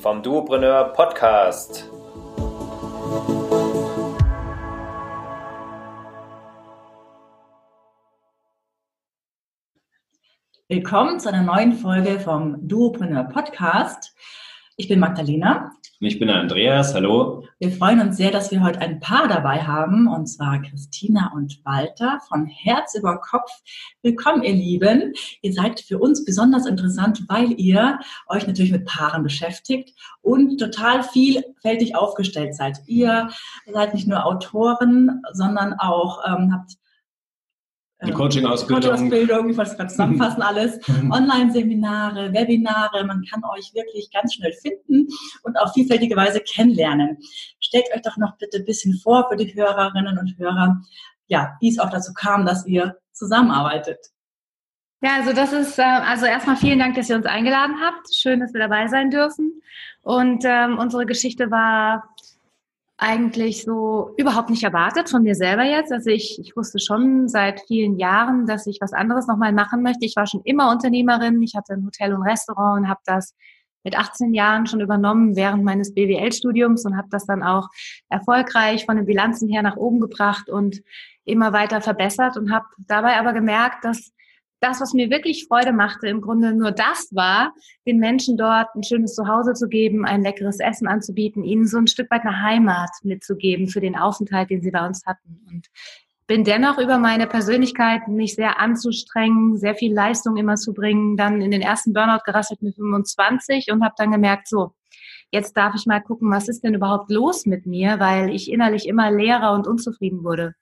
vom Duopreneur Podcast. Willkommen zu einer neuen Folge vom Duopreneur Podcast. Ich bin Magdalena. Und ich bin Andreas. Hallo. Wir freuen uns sehr, dass wir heute ein Paar dabei haben, und zwar Christina und Walter von Herz über Kopf. Willkommen, ihr Lieben. Ihr seid für uns besonders interessant, weil ihr euch natürlich mit Paaren beschäftigt und total vielfältig aufgestellt seid. Ihr seid nicht nur Autoren, sondern auch ähm, habt eine Coaching-Ausbildung. Coaching-Ausbildung, ich wollte es gerade zusammenfassen alles. Online-Seminare, Webinare, man kann euch wirklich ganz schnell finden und auf vielfältige Weise kennenlernen. Stellt euch doch noch bitte ein bisschen vor für die Hörerinnen und Hörer, ja, wie es auch dazu kam, dass ihr zusammenarbeitet. Ja, also das ist, äh, also erstmal vielen Dank, dass ihr uns eingeladen habt. Schön, dass wir dabei sein dürfen. Und ähm, unsere Geschichte war eigentlich so überhaupt nicht erwartet von mir selber jetzt. Also ich, ich wusste schon seit vielen Jahren, dass ich was anderes nochmal machen möchte. Ich war schon immer Unternehmerin. Ich hatte ein Hotel und Restaurant und habe das mit 18 Jahren schon übernommen während meines BWL-Studiums und habe das dann auch erfolgreich von den Bilanzen her nach oben gebracht und immer weiter verbessert und habe dabei aber gemerkt, dass das, was mir wirklich Freude machte, im Grunde nur das war, den Menschen dort ein schönes Zuhause zu geben, ein leckeres Essen anzubieten, ihnen so ein Stück weit eine Heimat mitzugeben für den Aufenthalt, den sie bei uns hatten. Und bin dennoch über meine Persönlichkeit, mich sehr anzustrengen, sehr viel Leistung immer zu bringen, dann in den ersten Burnout gerasselt mit 25 und habe dann gemerkt, so, jetzt darf ich mal gucken, was ist denn überhaupt los mit mir, weil ich innerlich immer leerer und unzufrieden wurde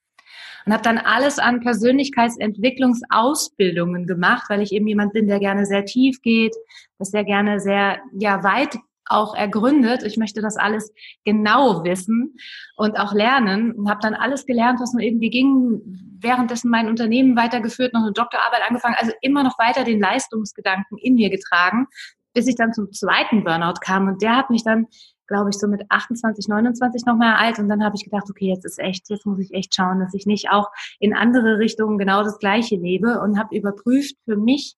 und habe dann alles an Persönlichkeitsentwicklungsausbildungen gemacht, weil ich eben jemand bin, der gerne sehr tief geht, das sehr gerne sehr ja weit auch ergründet. Ich möchte das alles genau wissen und auch lernen und habe dann alles gelernt, was nur irgendwie ging, währenddessen mein Unternehmen weitergeführt, noch eine Doktorarbeit angefangen, also immer noch weiter den Leistungsgedanken in mir getragen, bis ich dann zum zweiten Burnout kam und der hat mich dann glaube ich, so mit 28, 29 noch mal alt. Und dann habe ich gedacht, okay, jetzt ist echt, jetzt muss ich echt schauen, dass ich nicht auch in andere Richtungen genau das Gleiche lebe und habe überprüft für mich,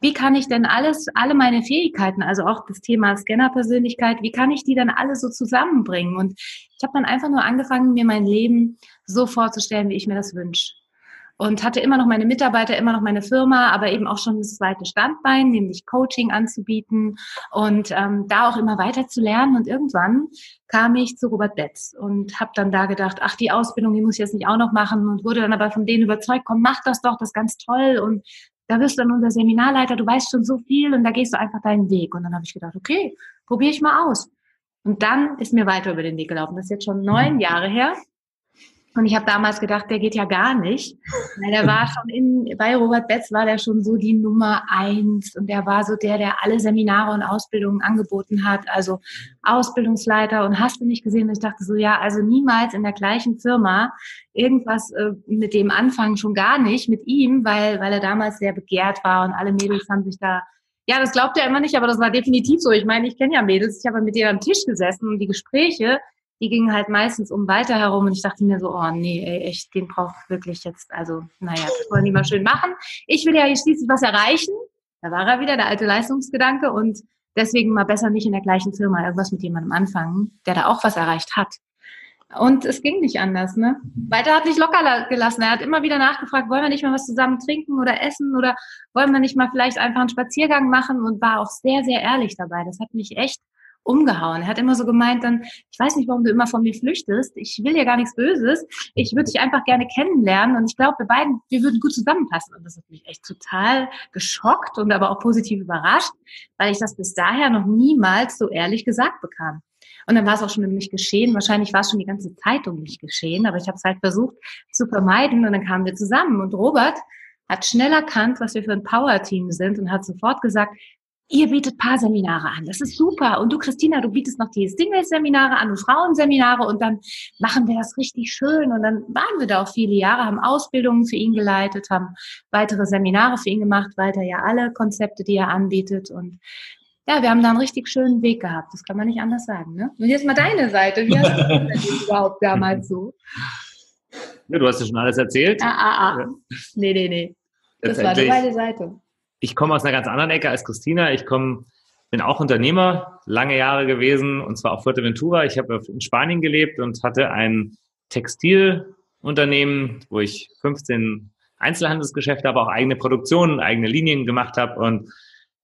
wie kann ich denn alles, alle meine Fähigkeiten, also auch das Thema Scannerpersönlichkeit, wie kann ich die dann alle so zusammenbringen? Und ich habe dann einfach nur angefangen, mir mein Leben so vorzustellen, wie ich mir das wünsche und hatte immer noch meine Mitarbeiter, immer noch meine Firma, aber eben auch schon das zweite Standbein, nämlich Coaching anzubieten und ähm, da auch immer weiter zu lernen. Und irgendwann kam ich zu Robert Betz und habe dann da gedacht, ach, die Ausbildung, die muss ich jetzt nicht auch noch machen und wurde dann aber von denen überzeugt, komm, mach das doch, das ist ganz toll und da wirst du dann unser Seminarleiter, du weißt schon so viel und da gehst du einfach deinen Weg. Und dann habe ich gedacht, okay, probiere ich mal aus. Und dann ist mir weiter über den Weg gelaufen. Das ist jetzt schon neun Jahre her. Und ich habe damals gedacht, der geht ja gar nicht. Weil der war schon in, bei Robert Betz war der schon so die Nummer eins und der war so der, der alle Seminare und Ausbildungen angeboten hat, also Ausbildungsleiter und hast du nicht gesehen. Und ich dachte so, ja, also niemals in der gleichen Firma irgendwas äh, mit dem anfangen, schon gar nicht mit ihm, weil, weil er damals sehr begehrt war und alle Mädels haben sich da ja, das glaubt er immer nicht, aber das war definitiv so. Ich meine, ich kenne ja Mädels, ich habe mit denen am Tisch gesessen und die Gespräche, die gingen halt meistens um weiter herum und ich dachte mir so, oh nee, ey, echt, den braucht wirklich jetzt, also naja, das wollen die mal schön machen. Ich will ja hier schließlich was erreichen. Da war er wieder, der alte Leistungsgedanke und deswegen mal besser nicht in der gleichen Firma irgendwas mit jemandem anfangen, der da auch was erreicht hat. Und es ging nicht anders, ne? Weiter hat nicht locker gelassen. Er hat immer wieder nachgefragt, wollen wir nicht mal was zusammen trinken oder essen oder wollen wir nicht mal vielleicht einfach einen Spaziergang machen und war auch sehr, sehr ehrlich dabei. Das hat mich echt umgehauen. Er hat immer so gemeint dann, ich weiß nicht, warum du immer von mir flüchtest. Ich will dir gar nichts Böses. Ich würde dich einfach gerne kennenlernen und ich glaube, wir beiden, wir würden gut zusammenpassen. Und das hat mich echt total geschockt und aber auch positiv überrascht, weil ich das bis daher noch niemals so ehrlich gesagt bekam. Und dann war es auch schon nicht geschehen. Wahrscheinlich war es schon die ganze Zeit um mich geschehen, aber ich habe es halt versucht zu vermeiden und dann kamen wir zusammen. Und Robert hat schnell erkannt, was wir für ein Power-Team sind und hat sofort gesagt, ihr bietet Paarseminare an. Das ist super. Und du, Christina, du bietest noch die Single-Seminare an und Frauenseminare und dann machen wir das richtig schön. Und dann waren wir da auch viele Jahre, haben Ausbildungen für ihn geleitet, haben weitere Seminare für ihn gemacht, weiter ja alle Konzepte, die er anbietet. Und ja, wir haben da einen richtig schönen Weg gehabt. Das kann man nicht anders sagen. Ne? Und jetzt mal deine Seite. Wie hast du das überhaupt damals so? Ja, du hast ja schon alles erzählt. Ah, ah, ah. Nee, nee, nee. Das war nur meine Seite ich komme aus einer ganz anderen Ecke als Christina. Ich komme, bin auch Unternehmer, lange Jahre gewesen, und zwar auf Fuerteventura. Ich habe in Spanien gelebt und hatte ein Textilunternehmen, wo ich 15 Einzelhandelsgeschäfte, aber auch eigene Produktionen, eigene Linien gemacht habe. Und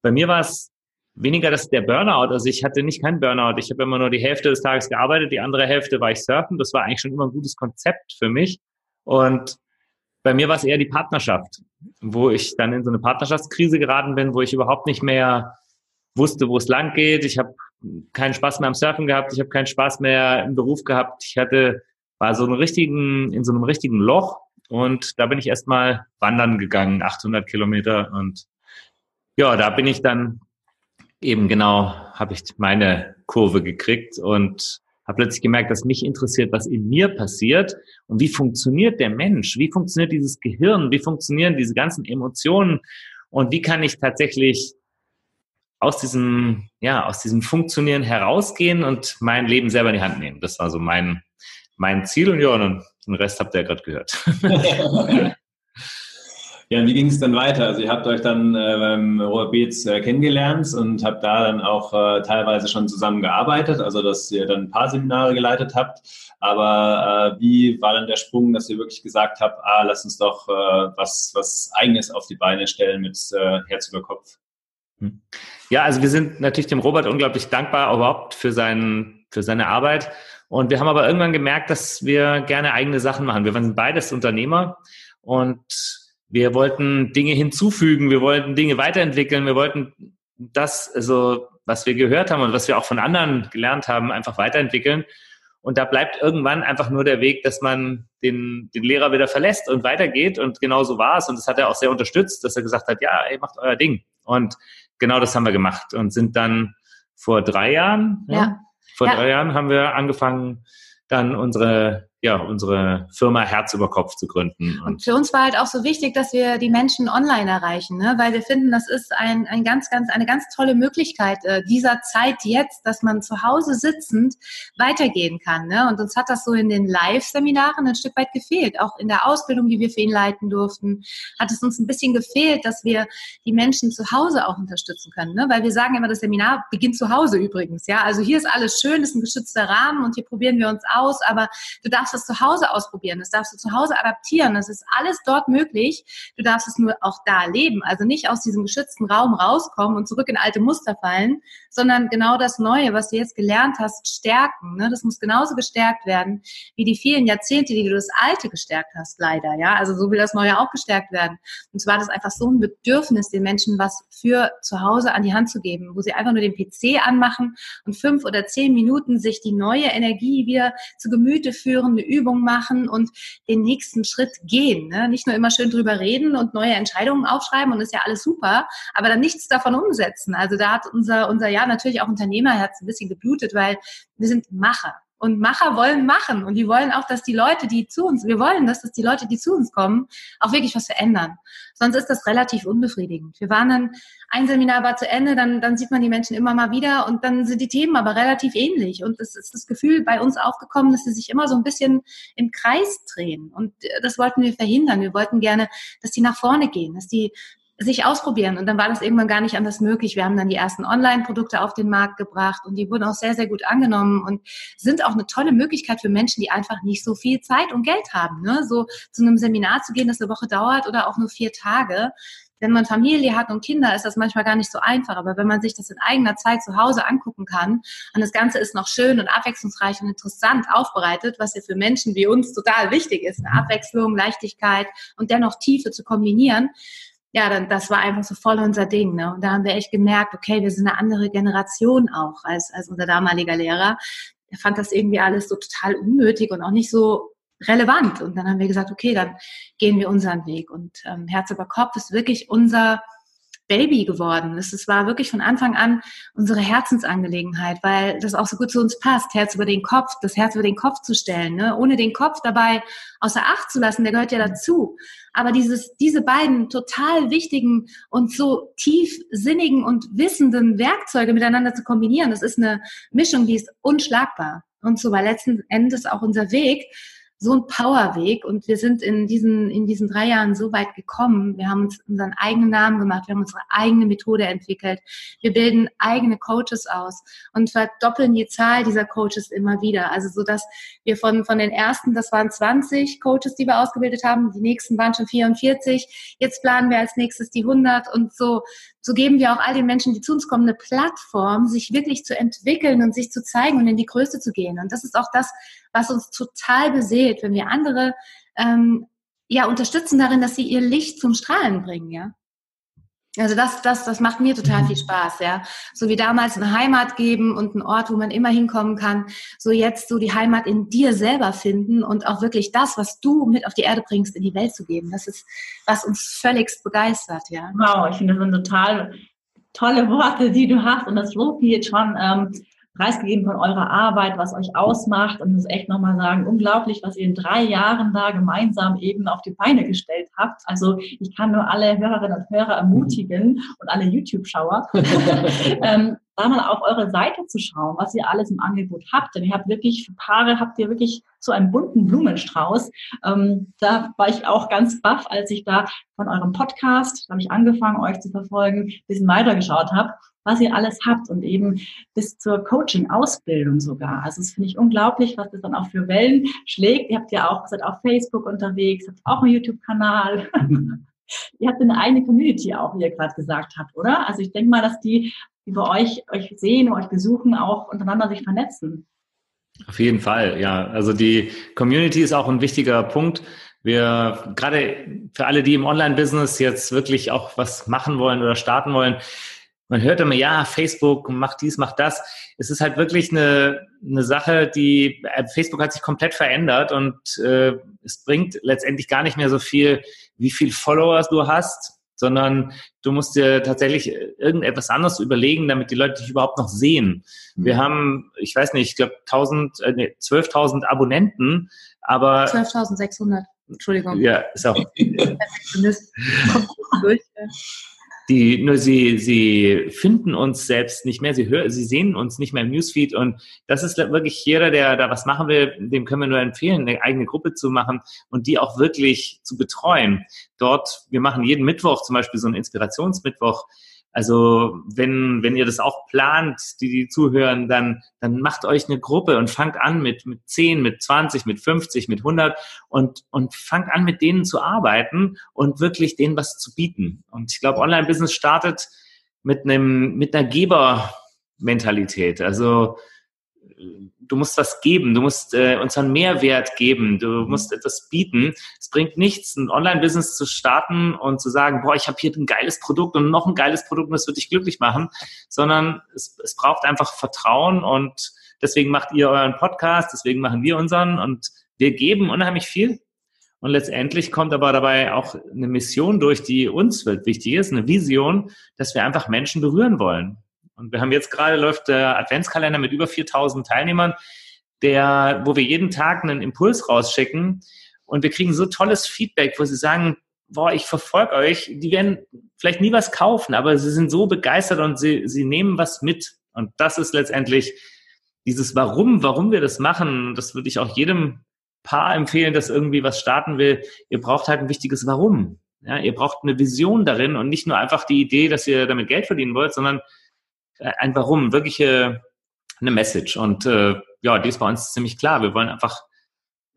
bei mir war es weniger das der Burnout. Also ich hatte nicht keinen Burnout. Ich habe immer nur die Hälfte des Tages gearbeitet, die andere Hälfte war ich surfen. Das war eigentlich schon immer ein gutes Konzept für mich. Und bei mir war es eher die Partnerschaft, wo ich dann in so eine Partnerschaftskrise geraten bin, wo ich überhaupt nicht mehr wusste, wo es lang geht. Ich habe keinen Spaß mehr am Surfen gehabt, ich habe keinen Spaß mehr im Beruf gehabt. Ich hatte war so einen richtigen in so einem richtigen Loch und da bin ich erstmal wandern gegangen, 800 Kilometer und ja, da bin ich dann eben genau habe ich meine Kurve gekriegt und habe plötzlich gemerkt, dass mich interessiert, was in mir passiert und wie funktioniert der Mensch, wie funktioniert dieses Gehirn, wie funktionieren diese ganzen Emotionen und wie kann ich tatsächlich aus diesem, ja, aus diesem Funktionieren herausgehen und mein Leben selber in die Hand nehmen. Das war so mein, mein Ziel und ja, und den Rest habt ihr ja gerade gehört. Ja, und wie ging es dann weiter? Also ihr habt euch dann äh, beim Robert Beetz äh, kennengelernt und habt da dann auch äh, teilweise schon zusammengearbeitet, also dass ihr dann ein paar Seminare geleitet habt. Aber äh, wie war dann der Sprung, dass ihr wirklich gesagt habt, ah, lass uns doch äh, was, was Eigenes auf die Beine stellen mit äh, Herz über Kopf? Hm. Ja, also wir sind natürlich dem Robert unglaublich dankbar überhaupt für, seinen, für seine Arbeit. Und wir haben aber irgendwann gemerkt, dass wir gerne eigene Sachen machen. Wir waren beides Unternehmer und wir wollten Dinge hinzufügen, wir wollten Dinge weiterentwickeln, wir wollten das, also was wir gehört haben und was wir auch von anderen gelernt haben, einfach weiterentwickeln. Und da bleibt irgendwann einfach nur der Weg, dass man den, den Lehrer wieder verlässt und weitergeht. Und genau so war es. Und das hat er auch sehr unterstützt, dass er gesagt hat, ja, ey, macht euer Ding. Und genau das haben wir gemacht und sind dann vor drei Jahren, ja. ja vor ja. drei Jahren haben wir angefangen, dann unsere ja, unsere Firma Herz über Kopf zu gründen. Und, und, für uns war halt auch so wichtig, dass wir die Menschen online erreichen, ne? weil wir finden, das ist ein, ein ganz, ganz, eine ganz tolle Möglichkeit äh, dieser Zeit jetzt, dass man zu Hause sitzend weitergehen kann. Ne? Und uns hat das so in den Live-Seminaren ein Stück weit gefehlt. Auch in der Ausbildung, die wir für ihn leiten durften, hat es uns ein bisschen gefehlt, dass wir die Menschen zu Hause auch unterstützen können. Ne? Weil wir sagen immer, das Seminar beginnt zu Hause übrigens. Ja, also hier ist alles schön, ist ein geschützter Rahmen und hier probieren wir uns aus, aber du darfst darfst es zu Hause ausprobieren, das darfst du zu Hause adaptieren, das ist alles dort möglich. Du darfst es nur auch da leben, also nicht aus diesem geschützten Raum rauskommen und zurück in alte Muster fallen, sondern genau das Neue, was du jetzt gelernt hast, stärken. Ne? Das muss genauso gestärkt werden wie die vielen Jahrzehnte, die du das Alte gestärkt hast, leider. Ja, also so will das Neue auch gestärkt werden. Und zwar das einfach so ein Bedürfnis, den Menschen was für zu Hause an die Hand zu geben, wo sie einfach nur den PC anmachen und fünf oder zehn Minuten sich die neue Energie wieder zu Gemüte führen, eine Übung machen und den nächsten Schritt gehen. Ne? Nicht nur immer schön drüber reden und neue Entscheidungen aufschreiben und ist ja alles super, aber dann nichts davon umsetzen. Also da hat unser, unser ja natürlich auch Unternehmerherz ein bisschen geblutet, weil wir sind Macher. Und Macher wollen machen. Und die wollen auch, dass die Leute, die zu uns, wir wollen, dass das die Leute, die zu uns kommen, auch wirklich was verändern. Sonst ist das relativ unbefriedigend. Wir waren dann, ein Seminar war zu Ende, dann, dann sieht man die Menschen immer mal wieder und dann sind die Themen aber relativ ähnlich. Und es ist das Gefühl bei uns aufgekommen, dass sie sich immer so ein bisschen im Kreis drehen. Und das wollten wir verhindern. Wir wollten gerne, dass die nach vorne gehen, dass die sich ausprobieren. Und dann war das irgendwann gar nicht anders möglich. Wir haben dann die ersten Online-Produkte auf den Markt gebracht und die wurden auch sehr, sehr gut angenommen und sind auch eine tolle Möglichkeit für Menschen, die einfach nicht so viel Zeit und Geld haben. Ne? So zu einem Seminar zu gehen, das eine Woche dauert oder auch nur vier Tage. Wenn man Familie hat und Kinder, ist das manchmal gar nicht so einfach. Aber wenn man sich das in eigener Zeit zu Hause angucken kann und das Ganze ist noch schön und abwechslungsreich und interessant aufbereitet, was ja für Menschen wie uns total wichtig ist, eine Abwechslung, Leichtigkeit und dennoch Tiefe zu kombinieren, ja, dann, das war einfach so voll unser Ding. Ne? Und da haben wir echt gemerkt, okay, wir sind eine andere Generation auch als, als unser damaliger Lehrer. Er fand das irgendwie alles so total unnötig und auch nicht so relevant. Und dann haben wir gesagt, okay, dann gehen wir unseren Weg. Und ähm, Herz über Kopf ist wirklich unser Baby geworden. Es war wirklich von Anfang an unsere Herzensangelegenheit, weil das auch so gut zu uns passt, Herz über den Kopf, das Herz über den Kopf zu stellen, ne? ohne den Kopf dabei außer Acht zu lassen, der gehört ja dazu. Aber dieses, diese beiden total wichtigen und so tiefsinnigen und wissenden Werkzeuge miteinander zu kombinieren, das ist eine Mischung, die ist unschlagbar. Und so war letzten Endes auch unser Weg, so ein Powerweg und wir sind in diesen, in diesen drei Jahren so weit gekommen. Wir haben uns unseren eigenen Namen gemacht, wir haben unsere eigene Methode entwickelt, wir bilden eigene Coaches aus und verdoppeln die Zahl dieser Coaches immer wieder. Also so, dass wir von, von den ersten, das waren 20 Coaches, die wir ausgebildet haben, die nächsten waren schon 44, jetzt planen wir als nächstes die 100 und so, so geben wir auch all den Menschen, die zu uns kommen, eine Plattform, sich wirklich zu entwickeln und sich zu zeigen und in die Größe zu gehen. Und das ist auch das, was uns total beseelt, wenn wir andere ähm, ja unterstützen darin, dass sie ihr Licht zum Strahlen bringen, ja. Also das, das, das macht mir total viel Spaß, ja. So wie damals eine Heimat geben und einen Ort, wo man immer hinkommen kann, so jetzt so die Heimat in dir selber finden und auch wirklich das, was du mit auf die Erde bringst, in die Welt zu geben. Das ist, was uns völligst begeistert, ja. Wow, ich finde, das sind total tolle Worte, die du hast und das lobt jetzt schon ähm, preisgegeben von eurer Arbeit, was euch ausmacht und muss echt nochmal sagen, unglaublich, was ihr in drei Jahren da gemeinsam eben auf die Beine gestellt habt. Also ich kann nur alle Hörerinnen und Hörer ermutigen und alle YouTube-Schauer, ähm, da mal auf eure Seite zu schauen, was ihr alles im Angebot habt. Denn ihr habt wirklich, für Paare habt ihr wirklich so einen bunten Blumenstrauß. Ähm, da war ich auch ganz baff, als ich da von eurem Podcast, da habe ich angefangen, euch zu verfolgen, ein bisschen weitergeschaut habe was ihr alles habt und eben bis zur Coaching-Ausbildung sogar. Also das finde ich unglaublich, was das dann auch für Wellen schlägt. Ihr habt ja auch, seid auf Facebook unterwegs, habt auch einen YouTube-Kanal. ihr habt eine eigene Community auch, wie ihr gerade gesagt habt, oder? Also ich denke mal, dass die, die bei euch euch sehen, euch besuchen, auch untereinander sich vernetzen. Auf jeden Fall, ja. Also die Community ist auch ein wichtiger Punkt. Wir, gerade für alle, die im Online-Business jetzt wirklich auch was machen wollen oder starten wollen, man hört immer, ja, Facebook macht dies, macht das. Es ist halt wirklich eine, eine Sache, die, äh, Facebook hat sich komplett verändert und äh, es bringt letztendlich gar nicht mehr so viel, wie viel Followers du hast, sondern du musst dir tatsächlich irgendetwas anderes überlegen, damit die Leute dich überhaupt noch sehen. Wir mhm. haben, ich weiß nicht, ich glaube 1000, äh, nee, 12.000 Abonnenten, aber 12.600. Entschuldigung. Ja, ist auch. Die nur sie sie finden uns selbst nicht mehr, sie hören, sie sehen uns nicht mehr im Newsfeed und das ist wirklich jeder, der da was machen will, dem können wir nur empfehlen, eine eigene Gruppe zu machen und die auch wirklich zu betreuen. Dort, wir machen jeden Mittwoch zum Beispiel so einen Inspirationsmittwoch, also wenn, wenn ihr das auch plant, die, die zuhören, dann, dann macht euch eine Gruppe und fangt an mit, mit 10, mit 20, mit 50, mit 100 und, und fangt an mit denen zu arbeiten und wirklich denen was zu bieten. Und ich glaube, Online-Business startet mit einem, mit einer Gebermentalität. Also du musst was geben, du musst äh, uns einen Mehrwert geben, du mhm. musst etwas bieten. Es bringt nichts, ein Online-Business zu starten und zu sagen, boah, ich habe hier ein geiles Produkt und noch ein geiles Produkt und das wird dich glücklich machen, sondern es, es braucht einfach Vertrauen und deswegen macht ihr euren Podcast, deswegen machen wir unseren und wir geben unheimlich viel. Und letztendlich kommt aber dabei auch eine Mission durch, die uns wichtig ist, eine Vision, dass wir einfach Menschen berühren wollen. Und wir haben jetzt gerade läuft der Adventskalender mit über 4000 Teilnehmern, der, wo wir jeden Tag einen Impuls rausschicken und wir kriegen so tolles Feedback, wo sie sagen, boah, ich verfolge euch, die werden vielleicht nie was kaufen, aber sie sind so begeistert und sie, sie nehmen was mit. Und das ist letztendlich dieses Warum, warum wir das machen. Das würde ich auch jedem Paar empfehlen, das irgendwie was starten will. Ihr braucht halt ein wichtiges Warum. Ja, ihr braucht eine Vision darin und nicht nur einfach die Idee, dass ihr damit Geld verdienen wollt, sondern ein Warum, wirklich eine Message. Und äh, ja, die ist bei uns ziemlich klar. Wir wollen einfach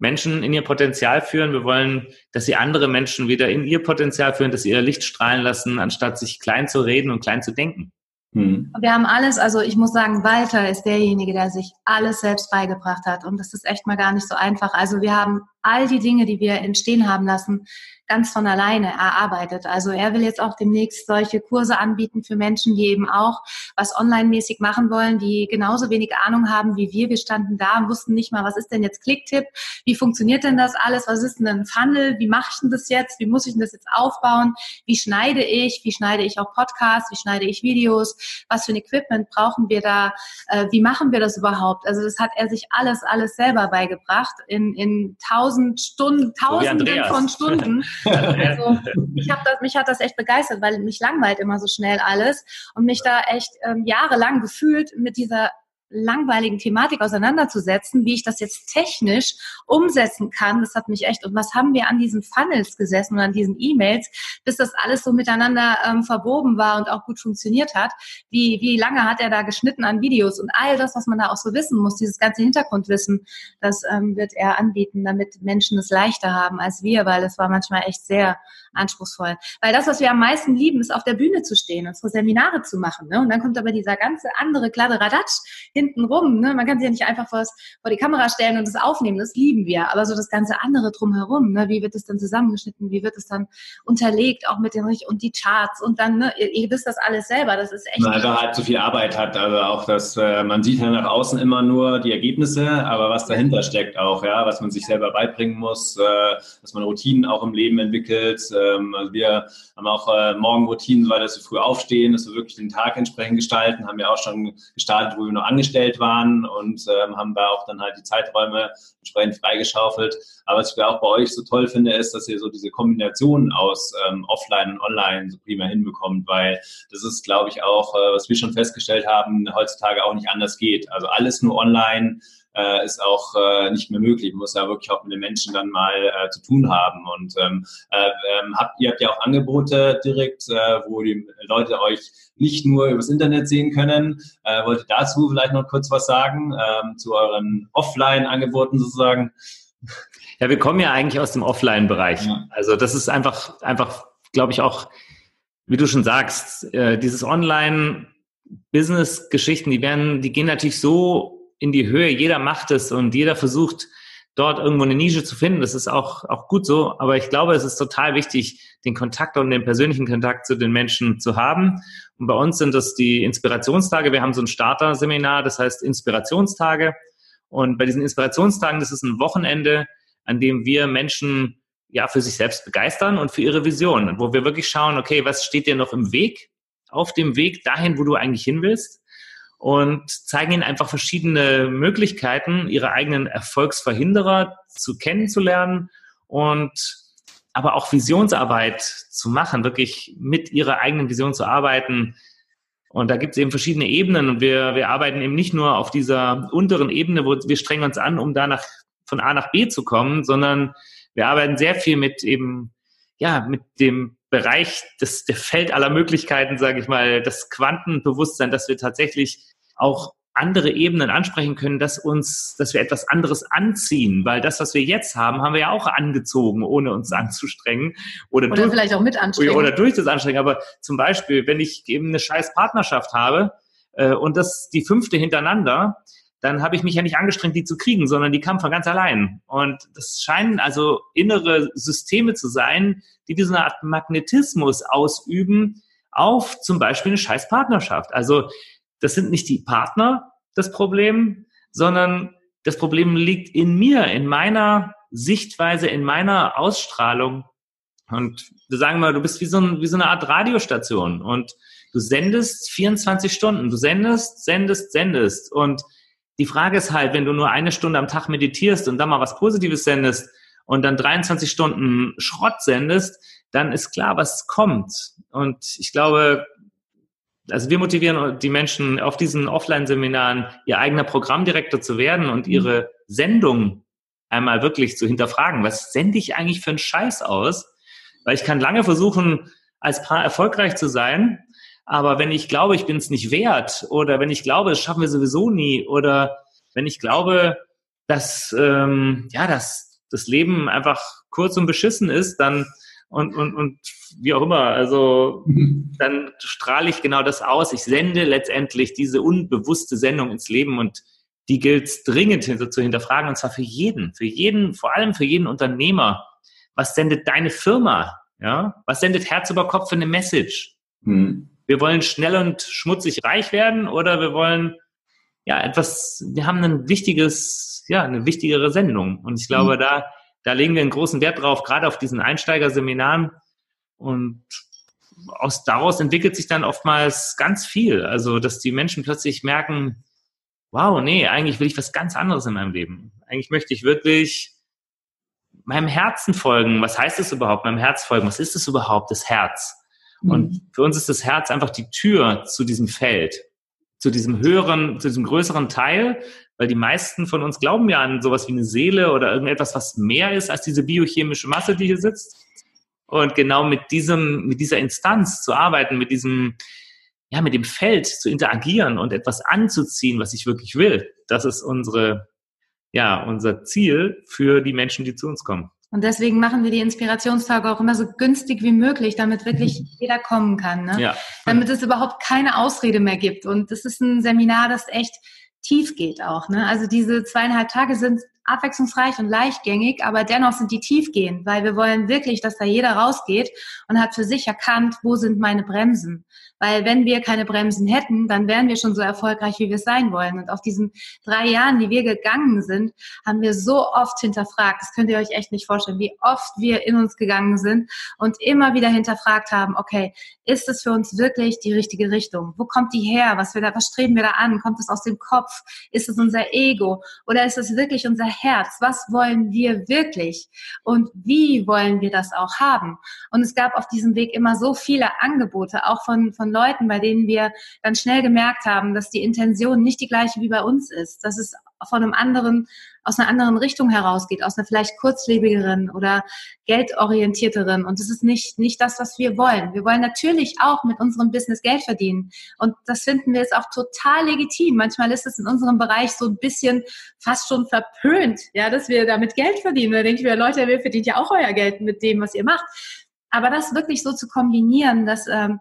Menschen in ihr Potenzial führen. Wir wollen, dass sie andere Menschen wieder in ihr Potenzial führen, dass sie ihr Licht strahlen lassen, anstatt sich klein zu reden und klein zu denken. Mhm. Wir haben alles, also ich muss sagen, Walter ist derjenige, der sich alles selbst beigebracht hat. Und das ist echt mal gar nicht so einfach. Also wir haben all die Dinge, die wir entstehen haben lassen, ganz von alleine erarbeitet. Also er will jetzt auch demnächst solche Kurse anbieten für Menschen, die eben auch was online-mäßig machen wollen, die genauso wenig Ahnung haben wie wir. Wir standen da und wussten nicht mal, was ist denn jetzt Clicktip? Wie funktioniert denn das alles? Was ist denn ein Funnel? Wie mache ich denn das jetzt? Wie muss ich denn das jetzt aufbauen? Wie schneide ich? Wie schneide ich auch Podcasts? Wie schneide ich Videos? Was für ein Equipment brauchen wir da? Äh, wie machen wir das überhaupt? Also das hat er sich alles, alles selber beigebracht in, in tausend Stunden, tausenden von Stunden. Also ich hab das, mich hat das echt begeistert, weil mich langweilt immer so schnell alles. Und mich da echt ähm, jahrelang gefühlt mit dieser langweiligen Thematik auseinanderzusetzen, wie ich das jetzt technisch umsetzen kann. Das hat mich echt, und was haben wir an diesen Funnels gesessen und an diesen E-Mails, bis das alles so miteinander ähm, verwoben war und auch gut funktioniert hat. Wie, wie lange hat er da geschnitten an Videos und all das, was man da auch so wissen muss, dieses ganze Hintergrundwissen, das ähm, wird er anbieten, damit Menschen es leichter haben als wir, weil es war manchmal echt sehr anspruchsvoll. Weil das, was wir am meisten lieben, ist auf der Bühne zu stehen, unsere Seminare zu machen. Ne? Und dann kommt aber dieser ganze andere Kladderadatsch hinten rum. Ne? Man kann sich ja nicht einfach vor, die Kamera stellen und das aufnehmen. Das lieben wir. Aber so das ganze andere drumherum, ne? wie wird es dann zusammengeschnitten, wie wird es dann unterlegt, auch mit den und die Charts und dann, ne? ihr, ihr wisst das alles selber. Das ist echt. Weil er halt so viel Arbeit hat. Also auch das, äh, man sieht ja nach außen immer nur die Ergebnisse, aber was dahinter steckt auch, ja, was man sich selber beibringen muss, äh, dass man Routinen auch im Leben entwickelt. Ähm, also wir haben auch äh, Morgenroutinen, weil wir früh aufstehen, dass wir wirklich den Tag entsprechend gestalten, haben ja auch schon gestartet, wo wir noch angestellt angestellt waren und ähm, haben da auch dann halt die Zeiträume entsprechend freigeschaufelt. Aber was ich auch bei euch so toll finde, ist, dass ihr so diese Kombination aus ähm, Offline und Online so prima hinbekommt, weil das ist, glaube ich, auch, äh, was wir schon festgestellt haben, heutzutage auch nicht anders geht. Also alles nur online äh, ist auch äh, nicht mehr möglich. Man muss ja wirklich auch mit den Menschen dann mal äh, zu tun haben. Und ähm, äh, ähm, habt, ihr habt ja auch Angebote direkt, äh, wo die Leute euch nicht nur übers Internet sehen können. Äh, wollt ihr dazu vielleicht noch kurz was sagen, ähm, zu euren Offline-Angeboten sozusagen? Ja, wir kommen ja eigentlich aus dem Offline-Bereich. Ja. Also das ist einfach, einfach, glaube ich, auch, wie du schon sagst, äh, dieses Online-Business-Geschichten, die werden, die gehen natürlich so in die Höhe. Jeder macht es und jeder versucht, dort irgendwo eine Nische zu finden. Das ist auch, auch gut so. Aber ich glaube, es ist total wichtig, den Kontakt und den persönlichen Kontakt zu den Menschen zu haben. Und bei uns sind das die Inspirationstage. Wir haben so ein Starter-Seminar, das heißt Inspirationstage. Und bei diesen Inspirationstagen, das ist ein Wochenende, an dem wir Menschen ja für sich selbst begeistern und für ihre Vision, wo wir wirklich schauen, okay, was steht dir noch im Weg? Auf dem Weg dahin, wo du eigentlich hin willst? Und zeigen ihnen einfach verschiedene Möglichkeiten, ihre eigenen Erfolgsverhinderer zu kennenzulernen und aber auch Visionsarbeit zu machen, wirklich mit ihrer eigenen Vision zu arbeiten. Und da gibt es eben verschiedene Ebenen und wir, wir arbeiten eben nicht nur auf dieser unteren Ebene, wo wir strengen uns an, um da nach, von A nach B zu kommen, sondern wir arbeiten sehr viel mit eben, ja, mit dem Bereich des, der Feld aller Möglichkeiten, sage ich mal, das Quantenbewusstsein, dass wir tatsächlich auch andere Ebenen ansprechen können, dass uns, dass wir etwas anderes anziehen, weil das, was wir jetzt haben, haben wir ja auch angezogen, ohne uns anzustrengen oder, oder durch, vielleicht auch mit anstrengen oder durch das Anstrengen. Aber zum Beispiel, wenn ich eben eine scheiß Partnerschaft habe äh, und das die fünfte hintereinander, dann habe ich mich ja nicht angestrengt, die zu kriegen, sondern die kam von ganz allein. Und das scheinen also innere Systeme zu sein, die eine Art Magnetismus ausüben auf zum Beispiel eine scheiß Partnerschaft. Also das sind nicht die Partner das Problem, sondern das Problem liegt in mir, in meiner Sichtweise, in meiner Ausstrahlung. Und wir sagen mal, du bist wie so, ein, wie so eine Art Radiostation und du sendest 24 Stunden, du sendest, sendest, sendest. Und die Frage ist halt, wenn du nur eine Stunde am Tag meditierst und dann mal was Positives sendest und dann 23 Stunden Schrott sendest, dann ist klar, was kommt. Und ich glaube, also wir motivieren die Menschen auf diesen Offline-Seminaren, ihr eigener Programmdirektor zu werden und mhm. ihre Sendung einmal wirklich zu hinterfragen. Was sende ich eigentlich für einen Scheiß aus? Weil ich kann lange versuchen, als Paar erfolgreich zu sein, aber wenn ich glaube, ich bin es nicht wert oder wenn ich glaube, das schaffen wir sowieso nie oder wenn ich glaube, dass ähm, ja, dass das Leben einfach kurz und beschissen ist, dann und, und, und wie auch immer. Also dann strahle ich genau das aus. Ich sende letztendlich diese unbewusste Sendung ins Leben und die gilt es dringend zu hinterfragen und zwar für jeden, für jeden, vor allem für jeden Unternehmer. Was sendet deine Firma? Ja, was sendet Herz über Kopf für eine Message? Hm. Wir wollen schnell und schmutzig reich werden oder wir wollen ja etwas, wir haben ein wichtiges, ja, eine wichtigere Sendung. Und ich glaube, hm. da, da legen wir einen großen Wert drauf, gerade auf diesen Einsteigerseminaren. Und aus daraus entwickelt sich dann oftmals ganz viel. Also, dass die Menschen plötzlich merken, wow, nee, eigentlich will ich was ganz anderes in meinem Leben. Eigentlich möchte ich wirklich meinem Herzen folgen. Was heißt es überhaupt, meinem Herz folgen? Was ist es überhaupt, das Herz? Mhm. Und für uns ist das Herz einfach die Tür zu diesem Feld, zu diesem höheren, zu diesem größeren Teil, weil die meisten von uns glauben ja an sowas wie eine Seele oder irgendetwas, was mehr ist als diese biochemische Masse, die hier sitzt. Und genau mit diesem, mit dieser Instanz zu arbeiten, mit diesem, ja, mit dem Feld zu interagieren und etwas anzuziehen, was ich wirklich will, das ist unsere ja, unser Ziel für die Menschen, die zu uns kommen. Und deswegen machen wir die Inspirationstage auch immer so günstig wie möglich, damit wirklich jeder kommen kann. Ne? Ja. Damit es überhaupt keine Ausrede mehr gibt. Und das ist ein Seminar, das echt tief geht auch. Ne? Also diese zweieinhalb Tage sind abwechslungsreich und leichtgängig, aber dennoch sind die tiefgehend, weil wir wollen wirklich, dass da jeder rausgeht und hat für sich erkannt, wo sind meine Bremsen. Weil wenn wir keine Bremsen hätten, dann wären wir schon so erfolgreich, wie wir es sein wollen. Und auf diesen drei Jahren, die wir gegangen sind, haben wir so oft hinterfragt. Das könnt ihr euch echt nicht vorstellen, wie oft wir in uns gegangen sind und immer wieder hinterfragt haben, okay, ist es für uns wirklich die richtige Richtung? Wo kommt die her? Was, wir da, was streben wir da an? Kommt es aus dem Kopf? Ist es unser Ego? Oder ist es wirklich unser Herz? Was wollen wir wirklich? Und wie wollen wir das auch haben? Und es gab auf diesem Weg immer so viele Angebote, auch von, von Leuten, bei denen wir dann schnell gemerkt haben, dass die Intention nicht die gleiche wie bei uns ist, dass es von einem anderen, aus einer anderen Richtung herausgeht, aus einer vielleicht kurzlebigeren oder geldorientierteren. Und das ist nicht, nicht das, was wir wollen. Wir wollen natürlich auch mit unserem Business Geld verdienen. Und das finden wir jetzt auch total legitim. Manchmal ist es in unserem Bereich so ein bisschen fast schon verpönt, ja, dass wir damit Geld verdienen. Da denke ich mir, Leute, wir verdient ja auch euer Geld mit dem, was ihr macht. Aber das wirklich so zu kombinieren, dass ähm,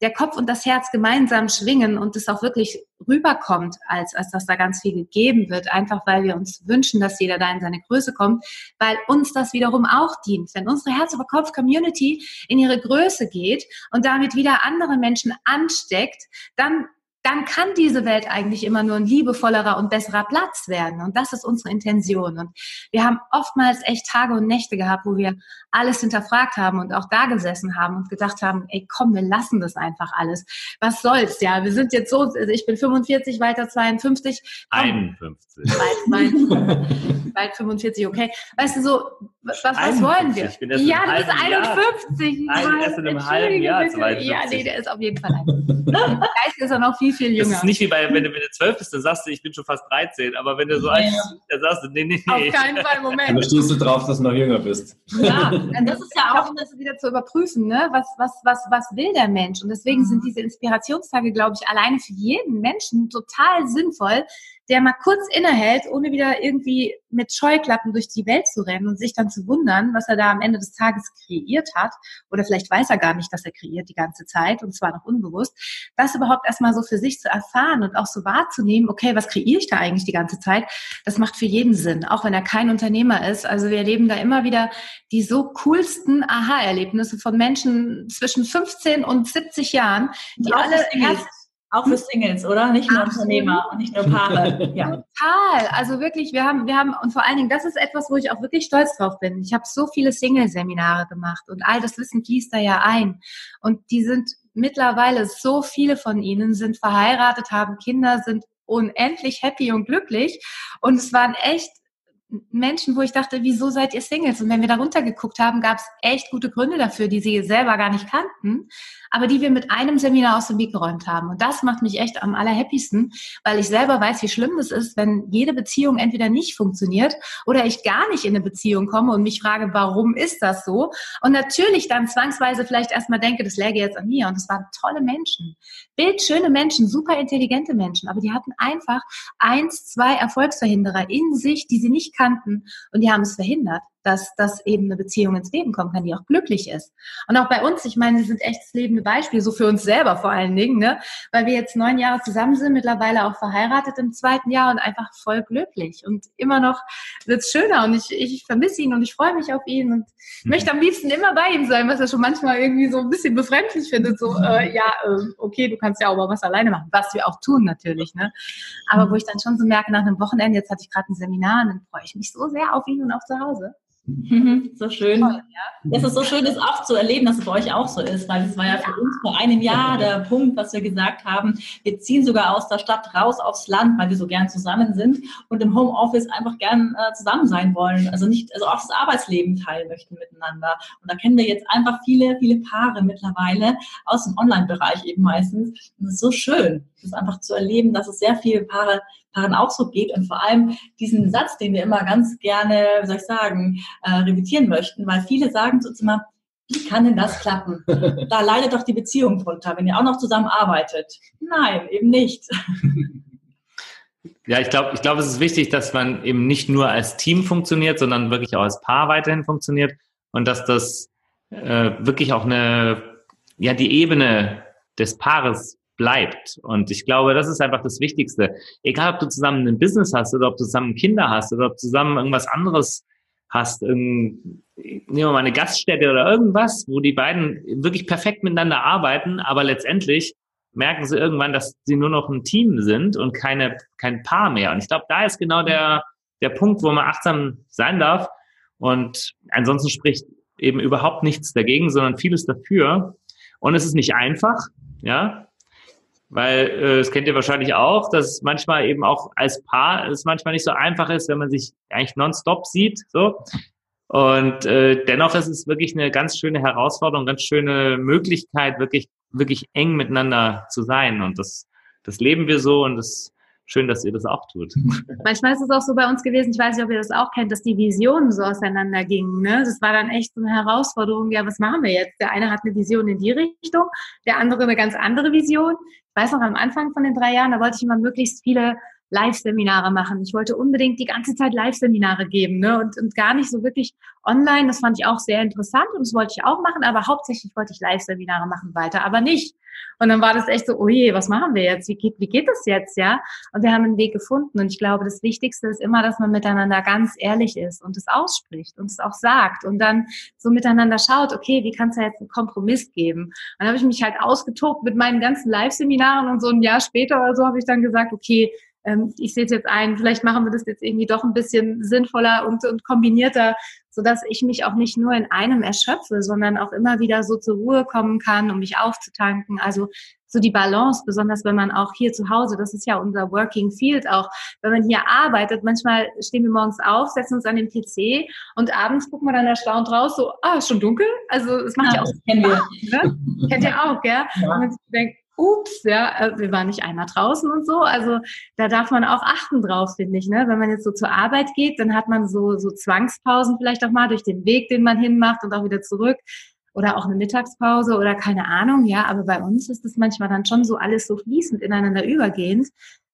der Kopf und das Herz gemeinsam schwingen und es auch wirklich rüberkommt, als, als dass da ganz viel gegeben wird, einfach weil wir uns wünschen, dass jeder da in seine Größe kommt, weil uns das wiederum auch dient. Wenn unsere Herz über Kopf Community in ihre Größe geht und damit wieder andere Menschen ansteckt, dann dann kann diese Welt eigentlich immer nur ein liebevollerer und besserer Platz werden. Und das ist unsere Intention. Und wir haben oftmals echt Tage und Nächte gehabt, wo wir alles hinterfragt haben und auch da gesessen haben und gedacht haben, ey, komm, wir lassen das einfach alles. Was soll's? Ja, wir sind jetzt so, also ich bin 45, weiter 52. Komm, 51. Bald, bald 45, okay. Weißt du, so, was, was wollen wir? Ich bin erst ja, du bist 51. Jahr, erst in einem halben Jahr. Ja, nee, der ist auf jeden Fall ein. Geist ist er noch viel viel jünger. Das ist nicht wie bei, wenn du, wenn du 12 bist, dann sagst du, ich bin schon fast 13. Aber wenn du so alt bist, dann sagst du, nee, nee, nee. Auf keinen Fall, Moment. Dann stehst du drauf, dass du noch jünger bist. Ja, das ist ja auch, um das wieder zu überprüfen, ne? was, was, was, was will der Mensch? Und deswegen sind diese Inspirationstage, glaube ich, alleine für jeden Menschen total sinnvoll, der mal kurz innehält, ohne wieder irgendwie mit Scheuklappen durch die Welt zu rennen und sich dann zu wundern, was er da am Ende des Tages kreiert hat. Oder vielleicht weiß er gar nicht, dass er kreiert die ganze Zeit und zwar noch unbewusst. Das überhaupt erstmal so für sich zu erfahren und auch so wahrzunehmen, okay, was kreiere ich da eigentlich die ganze Zeit? Das macht für jeden Sinn, auch wenn er kein Unternehmer ist. Also wir erleben da immer wieder die so coolsten Aha-Erlebnisse von Menschen zwischen 15 und 70 Jahren, die alle erst auch für Singles, oder? Nicht nur Absolut. Unternehmer und nicht nur Paare. Ja. Total. Also wirklich, wir haben, wir haben, und vor allen Dingen, das ist etwas, wo ich auch wirklich stolz drauf bin. Ich habe so viele Single-Seminare gemacht und all das Wissen fließt da ja ein. Und die sind mittlerweile, so viele von ihnen sind verheiratet, haben Kinder, sind unendlich happy und glücklich. Und es waren echt Menschen, wo ich dachte, wieso seid ihr Singles? Und wenn wir da runtergeguckt haben, gab es echt gute Gründe dafür, die sie selber gar nicht kannten aber die wir mit einem Seminar aus dem Weg geräumt haben. Und das macht mich echt am allerhappiesten, weil ich selber weiß, wie schlimm das ist, wenn jede Beziehung entweder nicht funktioniert oder ich gar nicht in eine Beziehung komme und mich frage, warum ist das so? Und natürlich dann zwangsweise vielleicht erstmal denke, das läge jetzt an mir. Und es waren tolle Menschen, bildschöne Menschen, super intelligente Menschen, aber die hatten einfach eins, zwei Erfolgsverhinderer in sich, die sie nicht kannten und die haben es verhindert. Dass, dass eben eine Beziehung ins Leben kommen kann, die auch glücklich ist. Und auch bei uns, ich meine, sie sind echt das lebende Beispiel, so für uns selber vor allen Dingen, ne? weil wir jetzt neun Jahre zusammen sind, mittlerweile auch verheiratet im zweiten Jahr und einfach voll glücklich. Und immer noch wird es schöner und ich, ich vermisse ihn und ich freue mich auf ihn und mhm. möchte am liebsten immer bei ihm sein, was er schon manchmal irgendwie so ein bisschen befremdlich findet. So, äh, ja, äh, okay, du kannst ja auch mal was alleine machen, was wir auch tun natürlich. Ne? Aber wo ich dann schon so merke, nach einem Wochenende, jetzt hatte ich gerade ein Seminar und dann freue ich mich so sehr auf ihn und auch zu Hause. Mhm, so schön. Toll, ja. Es ist so schön, das auch zu erleben, dass es bei euch auch so ist, weil es war ja für uns vor einem Jahr der Punkt, was wir gesagt haben. Wir ziehen sogar aus der Stadt raus aufs Land, weil wir so gern zusammen sind und im Homeoffice einfach gern äh, zusammen sein wollen. Also nicht, also auch das Arbeitsleben teilen möchten miteinander. Und da kennen wir jetzt einfach viele, viele Paare mittlerweile aus dem Online-Bereich eben meistens. Und es ist so schön, das einfach zu erleben, dass es sehr viele Paare Paaren auch so geht und vor allem diesen Satz, den wir immer ganz gerne, wie soll ich sagen, äh, revidieren möchten, weil viele sagen zu uns immer, wie kann denn das klappen? Da leidet doch die Beziehung drunter, wenn ihr auch noch zusammen arbeitet. Nein, eben nicht. Ja, ich glaube, ich glaube, es ist wichtig, dass man eben nicht nur als Team funktioniert, sondern wirklich auch als Paar weiterhin funktioniert und dass das äh, wirklich auch eine, ja, die Ebene des Paares bleibt. Und ich glaube, das ist einfach das Wichtigste. Egal, ob du zusammen ein Business hast oder ob du zusammen Kinder hast oder ob du zusammen irgendwas anderes hast, nehmen wir mal eine Gaststätte oder irgendwas, wo die beiden wirklich perfekt miteinander arbeiten, aber letztendlich merken sie irgendwann, dass sie nur noch ein Team sind und keine, kein Paar mehr. Und ich glaube, da ist genau der, der Punkt, wo man achtsam sein darf. Und ansonsten spricht eben überhaupt nichts dagegen, sondern vieles dafür. Und es ist nicht einfach, ja. Weil äh, das kennt ihr wahrscheinlich auch, dass manchmal eben auch als Paar es manchmal nicht so einfach ist, wenn man sich eigentlich nonstop sieht. So. Und äh, dennoch ist es wirklich eine ganz schöne Herausforderung, ganz schöne Möglichkeit, wirklich, wirklich eng miteinander zu sein. Und das, das leben wir so und das schön, dass ihr das auch tut. Manchmal ist es auch so bei uns gewesen, ich weiß nicht, ob ihr das auch kennt, dass die Visionen so auseinander gingen. Ne? Das war dann echt so eine Herausforderung. Ja, was machen wir jetzt? Der eine hat eine Vision in die Richtung, der andere eine ganz andere Vision. Ich weiß noch, am Anfang von den drei Jahren, da wollte ich immer möglichst viele Live-Seminare machen. Ich wollte unbedingt die ganze Zeit Live-Seminare geben ne? und, und gar nicht so wirklich online. Das fand ich auch sehr interessant und das wollte ich auch machen, aber hauptsächlich wollte ich Live-Seminare machen weiter, aber nicht. Und dann war das echt so, oh je, was machen wir jetzt? Wie geht, wie geht das jetzt, ja? Und wir haben einen Weg gefunden. Und ich glaube, das Wichtigste ist immer, dass man miteinander ganz ehrlich ist und es ausspricht und es auch sagt und dann so miteinander schaut, okay, wie kann es da jetzt einen Kompromiss geben? Und dann habe ich mich halt ausgetobt mit meinen ganzen Live-Seminaren und so ein Jahr später oder so habe ich dann gesagt, okay, ähm, ich sehe es jetzt ein, vielleicht machen wir das jetzt irgendwie doch ein bisschen sinnvoller und, und kombinierter, so dass ich mich auch nicht nur in einem erschöpfe, sondern auch immer wieder so zur Ruhe kommen kann, um mich aufzutanken. Also so die Balance, besonders wenn man auch hier zu Hause, das ist ja unser Working Field auch, wenn man hier arbeitet, manchmal stehen wir morgens auf, setzen uns an den PC und abends gucken wir dann erstaunt raus, so, ah, ist schon dunkel? Also es macht ja, ja auch wir. Ne? Kennt ihr auch, gell? Ja. Und man denkt, ups, ja, äh, wir waren nicht einmal draußen und so. Also da darf man auch achten drauf, finde ich. Ne? Wenn man jetzt so zur Arbeit geht, dann hat man so, so Zwangspausen vielleicht auch mal durch den Weg, den man hinmacht und auch wieder zurück. Oder auch eine Mittagspause oder keine Ahnung, ja. Aber bei uns ist es manchmal dann schon so alles so fließend ineinander übergehend,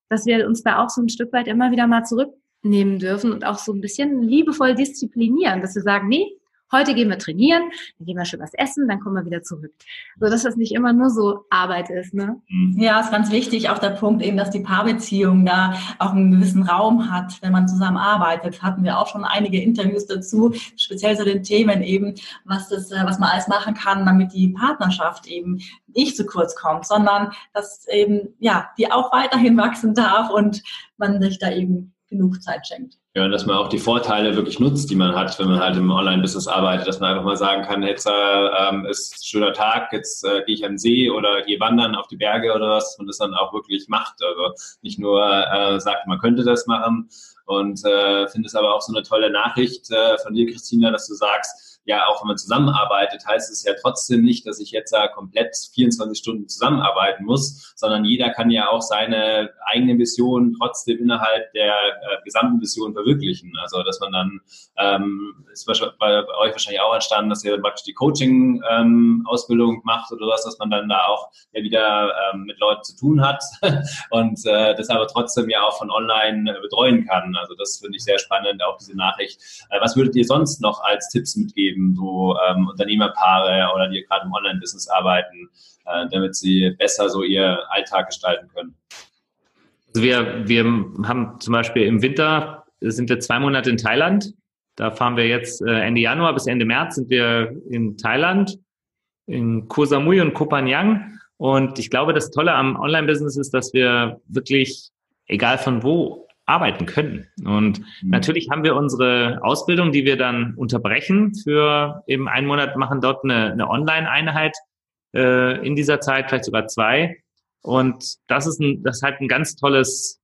dass wir uns da auch so ein Stück weit immer wieder mal zurücknehmen dürfen und auch so ein bisschen liebevoll disziplinieren, dass wir sagen, nee, Heute gehen wir trainieren, dann gehen wir schön was essen, dann kommen wir wieder zurück. So dass das nicht immer nur so Arbeit ist. Ne? Ja, ist ganz wichtig, auch der Punkt eben, dass die Paarbeziehung da auch einen gewissen Raum hat, wenn man zusammen arbeitet. Hatten wir auch schon einige Interviews dazu, speziell zu den Themen eben, was das, äh, was man alles machen kann, damit die Partnerschaft eben nicht zu kurz kommt, sondern dass eben, ja, die auch weiterhin wachsen darf und man sich da eben genug Zeit schenkt. Ja, und dass man auch die Vorteile wirklich nutzt, die man hat, wenn man halt im Online-Business arbeitet, dass man einfach mal sagen kann, jetzt äh, ähm, ist ein schöner Tag, jetzt äh, gehe ich an den See oder gehe wandern auf die Berge oder was und das dann auch wirklich macht. Also nicht nur äh, sagt, man könnte das machen und äh, finde es aber auch so eine tolle Nachricht äh, von dir, Christina, dass du sagst, ja, auch wenn man zusammenarbeitet, heißt es ja trotzdem nicht, dass ich jetzt da komplett 24 Stunden zusammenarbeiten muss, sondern jeder kann ja auch seine eigene Vision trotzdem innerhalb der äh, gesamten Vision verwirklichen. Also, dass man dann, ähm, ist bei, euch wahrscheinlich auch entstanden, dass ihr praktisch die Coaching-Ausbildung ähm, macht oder was, dass man dann da auch ja wieder ähm, mit Leuten zu tun hat und äh, das aber trotzdem ja auch von online äh, betreuen kann. Also das finde ich sehr spannend, auch diese Nachricht. Äh, was würdet ihr sonst noch als Tipps mitgeben, so ähm, Unternehmerpaare oder die gerade im Online-Business arbeiten, äh, damit sie besser so ihr Alltag gestalten können? Also wir, wir haben zum Beispiel im Winter sind wir zwei Monate in Thailand. Da fahren wir jetzt äh, Ende Januar bis Ende März sind wir in Thailand, in Koh Samui und Koh Phangan. Und ich glaube, das Tolle am Online-Business ist, dass wir wirklich, egal von wo, arbeiten können. Und mhm. natürlich haben wir unsere Ausbildung, die wir dann unterbrechen für eben einen Monat, machen dort eine, eine Online-Einheit äh, in dieser Zeit, vielleicht sogar zwei. Und das ist, ein, das ist halt ein ganz tolles,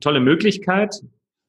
tolle Möglichkeit.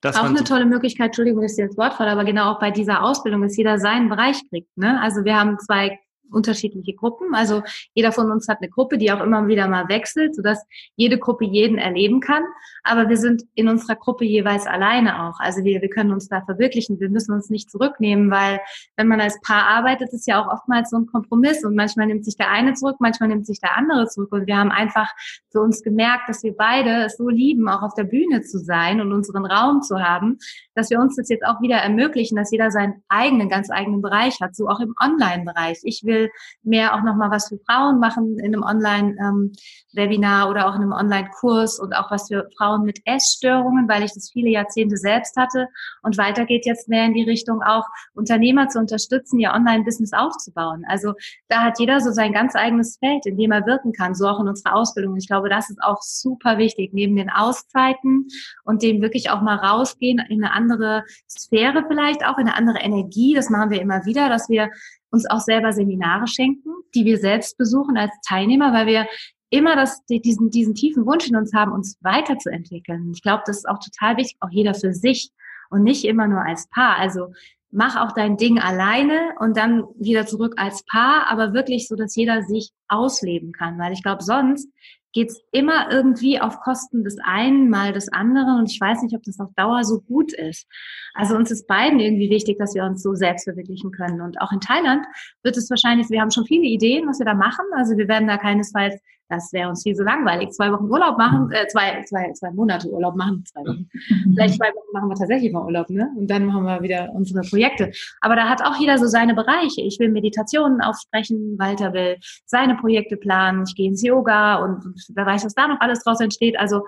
Dass auch eine tolle Möglichkeit, Entschuldigung, dass ich jetzt Wort falle, aber genau auch bei dieser Ausbildung, dass jeder seinen Bereich kriegt. Ne? Also wir haben zwei unterschiedliche Gruppen. Also jeder von uns hat eine Gruppe, die auch immer wieder mal wechselt, sodass jede Gruppe jeden erleben kann. Aber wir sind in unserer Gruppe jeweils alleine auch. Also wir, wir können uns da verwirklichen. Wir müssen uns nicht zurücknehmen, weil wenn man als Paar arbeitet, ist ja auch oftmals so ein Kompromiss. Und manchmal nimmt sich der eine zurück, manchmal nimmt sich der andere zurück. Und wir haben einfach für uns gemerkt, dass wir beide es so lieben, auch auf der Bühne zu sein und unseren Raum zu haben, dass wir uns das jetzt auch wieder ermöglichen, dass jeder seinen eigenen, ganz eigenen Bereich hat, so auch im Online-Bereich. Ich will mehr auch nochmal was für Frauen machen in einem Online-Webinar oder auch in einem Online-Kurs und auch was für Frauen mit Essstörungen, weil ich das viele Jahrzehnte selbst hatte. Und weiter geht jetzt mehr in die Richtung auch Unternehmer zu unterstützen, ihr Online-Business aufzubauen. Also da hat jeder so sein ganz eigenes Feld, in dem er wirken kann, so auch in unserer Ausbildung. Ich glaube, das ist auch super wichtig, neben den Auszeiten und dem wirklich auch mal rausgehen in eine andere Sphäre vielleicht auch, in eine andere Energie. Das machen wir immer wieder, dass wir uns auch selber Seminare schenken, die wir selbst besuchen als Teilnehmer, weil wir immer das, diesen, diesen tiefen Wunsch in uns haben, uns weiterzuentwickeln. Ich glaube, das ist auch total wichtig, auch jeder für sich und nicht immer nur als Paar. Also mach auch dein Ding alleine und dann wieder zurück als Paar, aber wirklich so, dass jeder sich ausleben kann, weil ich glaube, sonst geht's immer irgendwie auf Kosten des einen, mal des anderen. Und ich weiß nicht, ob das auf Dauer so gut ist. Also uns ist beiden irgendwie wichtig, dass wir uns so selbst verwirklichen können. Und auch in Thailand wird es wahrscheinlich, wir haben schon viele Ideen, was wir da machen. Also wir werden da keinesfalls das wäre uns viel so langweilig. Zwei Wochen Urlaub machen, äh, zwei, zwei, zwei Monate Urlaub machen, zwei Wochen. Vielleicht zwei Wochen machen wir tatsächlich mal Urlaub, ne? Und dann machen wir wieder unsere Projekte. Aber da hat auch jeder so seine Bereiche. Ich will Meditationen aufsprechen, Walter will seine Projekte planen, ich gehe ins Yoga und, und wer weiß, was da noch alles draus entsteht. Also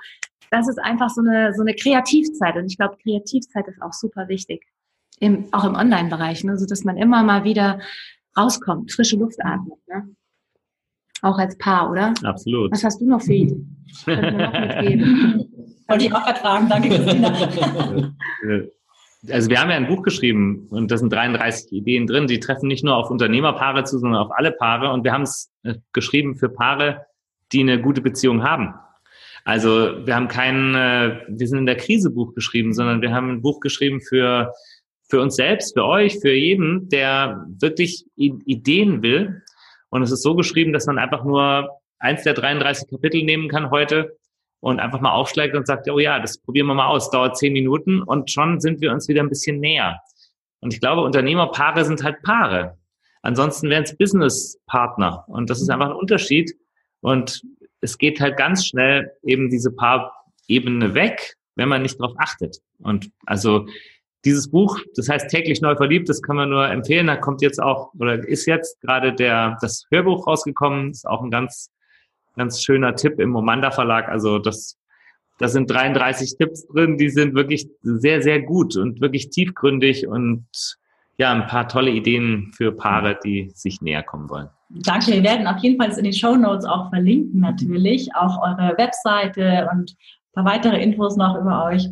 das ist einfach so eine, so eine Kreativzeit. Und ich glaube, Kreativzeit ist auch super wichtig. Im, auch im Online-Bereich, ne? so dass man immer mal wieder rauskommt, frische Luft atmet. Ne? Auch als Paar, oder? Absolut. Was hast du noch für Ideen? Wollte ich auch gerade fragen. Danke, Christina. Also wir haben ja ein Buch geschrieben und da sind 33 Ideen drin. Die treffen nicht nur auf Unternehmerpaare zu, sondern auf alle Paare. Und wir haben es äh, geschrieben für Paare, die eine gute Beziehung haben. Also wir haben kein, äh, wir sind in der Krise Buch geschrieben, sondern wir haben ein Buch geschrieben für für uns selbst, für euch, für jeden, der wirklich Ideen will und es ist so geschrieben, dass man einfach nur eins der 33 Kapitel nehmen kann heute und einfach mal aufschlägt und sagt, oh ja, das probieren wir mal aus, dauert zehn Minuten und schon sind wir uns wieder ein bisschen näher. Und ich glaube, Unternehmerpaare sind halt Paare. Ansonsten wären es Businesspartner. Und das ist einfach ein Unterschied. Und es geht halt ganz schnell eben diese Paarebene weg, wenn man nicht darauf achtet. Und also dieses Buch, das heißt täglich neu verliebt, das kann man nur empfehlen. Da kommt jetzt auch oder ist jetzt gerade der das Hörbuch rausgekommen. Ist auch ein ganz ganz schöner Tipp im Momanda Verlag. Also das da sind 33 Tipps drin, die sind wirklich sehr sehr gut und wirklich tiefgründig und ja ein paar tolle Ideen für Paare, die sich näher kommen wollen. Danke. Wir werden auf jeden Fall in den Show Notes auch verlinken natürlich auch eure Webseite und paar weitere Infos noch über euch.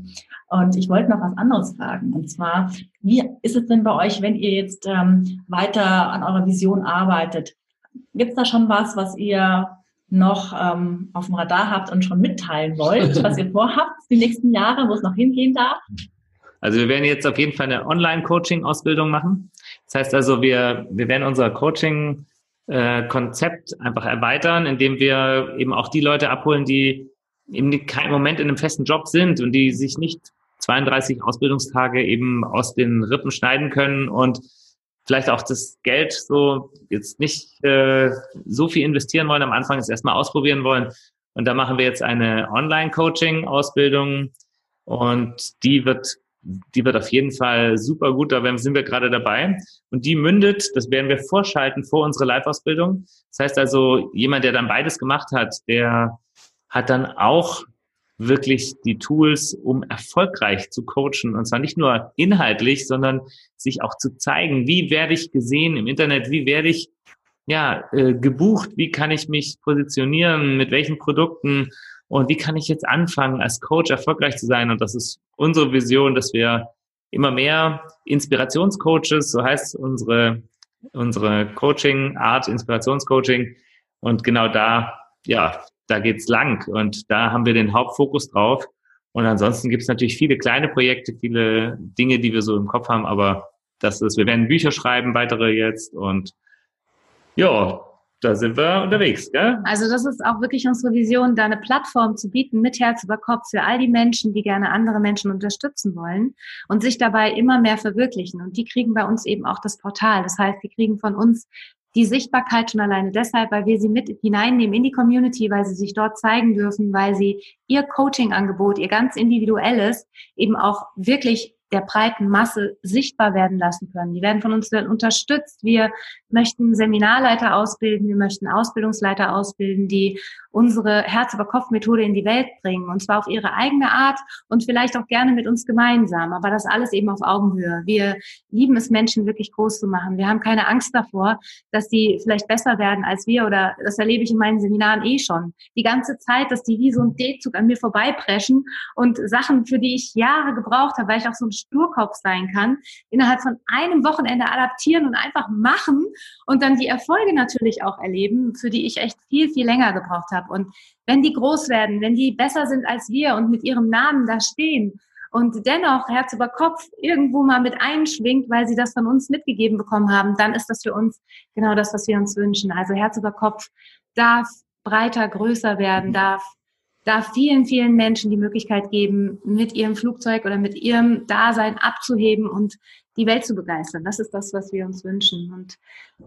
Und ich wollte noch was anderes fragen. Und zwar, wie ist es denn bei euch, wenn ihr jetzt ähm, weiter an eurer Vision arbeitet? Gibt es da schon was, was ihr noch ähm, auf dem Radar habt und schon mitteilen wollt, was ihr vorhabt, die nächsten Jahre, wo es noch hingehen darf? Also wir werden jetzt auf jeden Fall eine Online-Coaching-Ausbildung machen. Das heißt also, wir, wir werden unser Coaching-Konzept äh, einfach erweitern, indem wir eben auch die Leute abholen, die keinen Moment in einem festen Job sind und die sich nicht 32 Ausbildungstage eben aus den Rippen schneiden können und vielleicht auch das Geld so jetzt nicht äh, so viel investieren wollen am Anfang, es erstmal ausprobieren wollen. Und da machen wir jetzt eine Online-Coaching-Ausbildung und die wird, die wird auf jeden Fall super gut. Da sind wir gerade dabei. Und die mündet, das werden wir vorschalten vor unsere Live-Ausbildung. Das heißt also, jemand, der dann beides gemacht hat, der hat dann auch wirklich die Tools, um erfolgreich zu coachen. Und zwar nicht nur inhaltlich, sondern sich auch zu zeigen, wie werde ich gesehen im Internet, wie werde ich ja äh, gebucht, wie kann ich mich positionieren, mit welchen Produkten und wie kann ich jetzt anfangen, als Coach erfolgreich zu sein. Und das ist unsere Vision, dass wir immer mehr Inspirationscoaches, so heißt unsere, unsere Coaching-Art, Inspirationscoaching. Und genau da, ja, da geht's lang und da haben wir den Hauptfokus drauf. Und ansonsten gibt es natürlich viele kleine Projekte, viele Dinge, die wir so im Kopf haben, aber das ist, wir werden Bücher schreiben, weitere jetzt und ja, da sind wir unterwegs, gell? Also das ist auch wirklich unsere Vision, da eine Plattform zu bieten mit Herz über Kopf für all die Menschen, die gerne andere Menschen unterstützen wollen und sich dabei immer mehr verwirklichen. Und die kriegen bei uns eben auch das Portal. Das heißt, die kriegen von uns die Sichtbarkeit schon alleine deshalb, weil wir sie mit hineinnehmen in die Community, weil sie sich dort zeigen dürfen, weil sie ihr Coaching-Angebot, ihr ganz individuelles, eben auch wirklich der breiten Masse sichtbar werden lassen können. Die werden von uns dann unterstützt. Wir möchten Seminarleiter ausbilden, wir möchten Ausbildungsleiter ausbilden, die unsere Herz-über-Kopf-Methode in die Welt bringen. Und zwar auf ihre eigene Art und vielleicht auch gerne mit uns gemeinsam. Aber das alles eben auf Augenhöhe. Wir lieben es, Menschen wirklich groß zu machen. Wir haben keine Angst davor, dass die vielleicht besser werden als wir oder das erlebe ich in meinen Seminaren eh schon. Die ganze Zeit, dass die wie so ein D-Zug an mir vorbeipreschen und Sachen, für die ich Jahre gebraucht habe, weil ich auch so ein Sturkopf sein kann, innerhalb von einem Wochenende adaptieren und einfach machen und dann die Erfolge natürlich auch erleben, für die ich echt viel, viel länger gebraucht habe. Und wenn die groß werden, wenn die besser sind als wir und mit ihrem Namen da stehen und dennoch Herz über Kopf irgendwo mal mit einschwingt, weil sie das von uns mitgegeben bekommen haben, dann ist das für uns genau das, was wir uns wünschen. Also Herz über Kopf darf breiter, größer werden, darf darf vielen, vielen Menschen die Möglichkeit geben, mit ihrem Flugzeug oder mit ihrem Dasein abzuheben und die Welt zu begeistern. Das ist das, was wir uns wünschen. Und